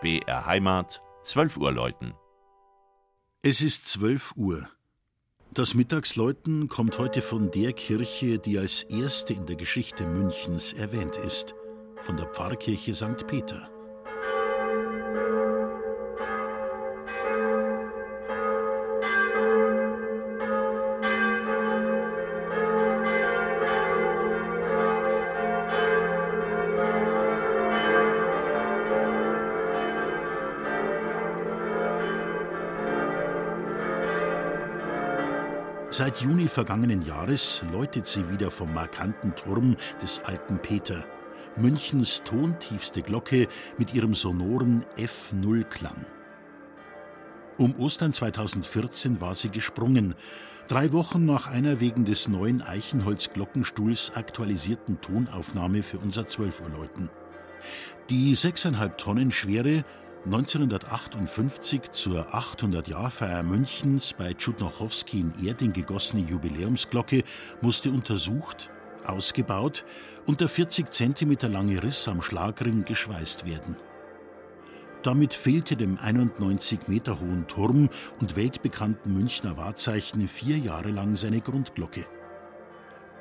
BR Heimat, 12 Uhr läuten. Es ist 12 Uhr. Das Mittagsläuten kommt heute von der Kirche, die als erste in der Geschichte Münchens erwähnt ist, von der Pfarrkirche St. Peter. Seit Juni vergangenen Jahres läutet sie wieder vom markanten Turm des alten Peter, Münchens tontiefste Glocke mit ihrem sonoren F0-Klang. Um Ostern 2014 war sie gesprungen, drei Wochen nach einer wegen des neuen Eichenholz-Glockenstuhls aktualisierten Tonaufnahme für unser 12 Uhr Läuten. Die sechseinhalb Tonnen schwere 1958 zur 800-Jahrfeier Münchens bei Tschudnochowski in Erding gegossene Jubiläumsglocke musste untersucht, ausgebaut und der 40 cm lange Riss am Schlagring geschweißt werden. Damit fehlte dem 91 Meter hohen Turm und weltbekannten Münchner Wahrzeichen vier Jahre lang seine Grundglocke.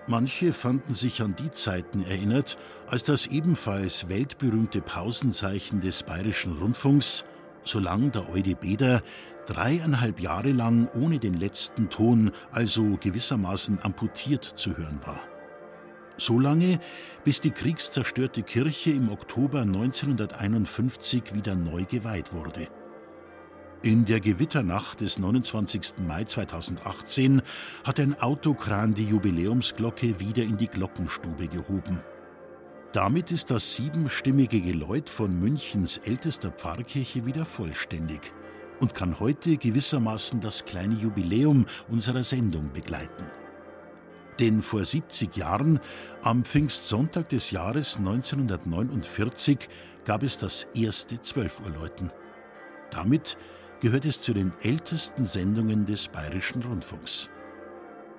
Manche fanden sich an die Zeiten erinnert, als das ebenfalls weltberühmte Pausenzeichen des Bayerischen Rundfunks, solang der Eude Beder, dreieinhalb Jahre lang ohne den letzten Ton, also gewissermaßen amputiert zu hören war. So lange, bis die kriegszerstörte Kirche im Oktober 1951 wieder neu geweiht wurde. In der Gewitternacht des 29. Mai 2018 hat ein Autokran die Jubiläumsglocke wieder in die Glockenstube gehoben. Damit ist das siebenstimmige Geläut von Münchens ältester Pfarrkirche wieder vollständig und kann heute gewissermaßen das kleine Jubiläum unserer Sendung begleiten. Denn vor 70 Jahren, am Pfingstsonntag des Jahres 1949, gab es das erste Zwölfuhrläuten. Damit gehört es zu den ältesten Sendungen des Bayerischen Rundfunks.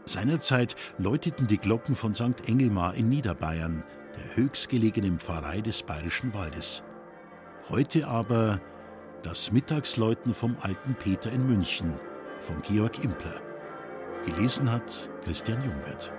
Seinerzeit läuteten die Glocken von St. Engelmar in Niederbayern, der höchstgelegenen Pfarrei des Bayerischen Waldes. Heute aber das Mittagsläuten vom alten Peter in München von Georg Impler. Gelesen hat Christian Jungwirth.